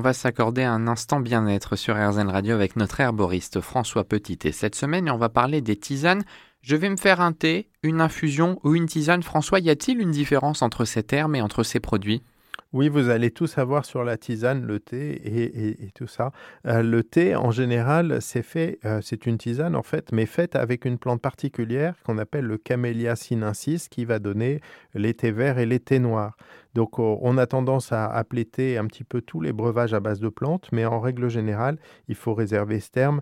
On va s'accorder un instant bien-être sur RZN Radio avec notre herboriste François Petit. Et cette semaine, on va parler des tisanes. Je vais me faire un thé, une infusion ou une tisane. François, y a-t-il une différence entre ces termes et entre ces produits? Oui, vous allez tout savoir sur la tisane, le thé et, tout ça. Euh, le thé, en général, c'est fait, euh, c'est une tisane en fait, mais faite avec une plante particulière qu'on appelle le Camellia sinensis, qui va donner les thés verts et les thés noirs. Donc, on a tendance à appeler thé un petit peu tous les breuvages à base de plantes, mais en règle générale, il faut réserver ce terme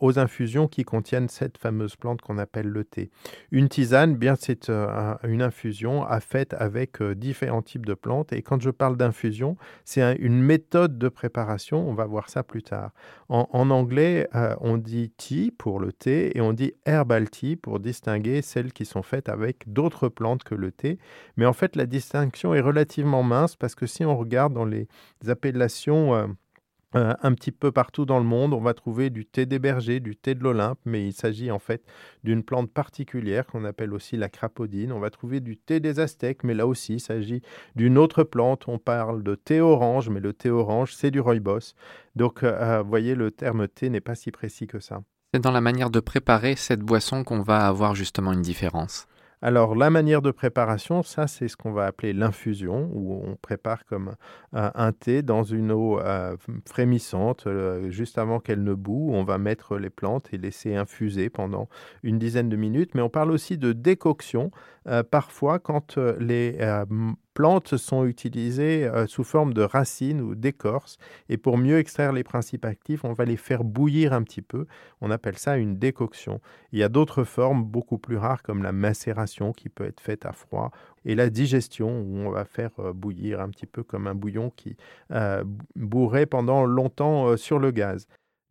aux infusions qui contiennent cette fameuse plante qu'on appelle le thé. Une tisane, bien c'est euh, une infusion à faite avec euh, différents types de plantes. Et quand je parle d'infusion, c'est une méthode de préparation. On va voir ça plus tard. En, anglais, euh, on dit tea pour le thé et on dit herbal tea pour distinguer celles qui sont faites avec d'autres plantes que le thé. Mais en fait, la distinction est relativement mince parce que si on regarde dans les appellations un petit peu partout dans le monde, on va trouver du thé des bergers, du thé de l'Olympe, mais il s'agit en fait d'une plante particulière qu'on appelle aussi la crapaudine. On va trouver du thé des Aztèques, mais là aussi il s'agit d'une autre plante. On parle de thé orange, mais le thé orange c'est du rooibos. Donc euh, euh, vous voyez, le terme thé n'est pas si précis que ça. C'est dans la manière de préparer cette boisson qu'on va avoir justement une différence. Alors la manière de préparation, ça c'est ce qu'on va appeler l'infusion, où on prépare comme un, thé dans une eau euh, frémissante, euh, juste avant qu'elle ne boue. On va mettre les plantes et laisser infuser pendant une dizaine de minutes. Mais on parle aussi de décoction, euh, parfois quand les plantes sont utilisées euh, sous forme de racines ou d'écorce. Et pour mieux extraire les principes actifs, on va les faire bouillir un petit peu. On appelle ça une décoction. Il y a d'autres formes beaucoup plus rares comme la macération qui peut être faite à froid et la digestion où on va faire euh, bouillir un petit peu comme un bouillon qui euh, bourrait pendant longtemps sur le gaz.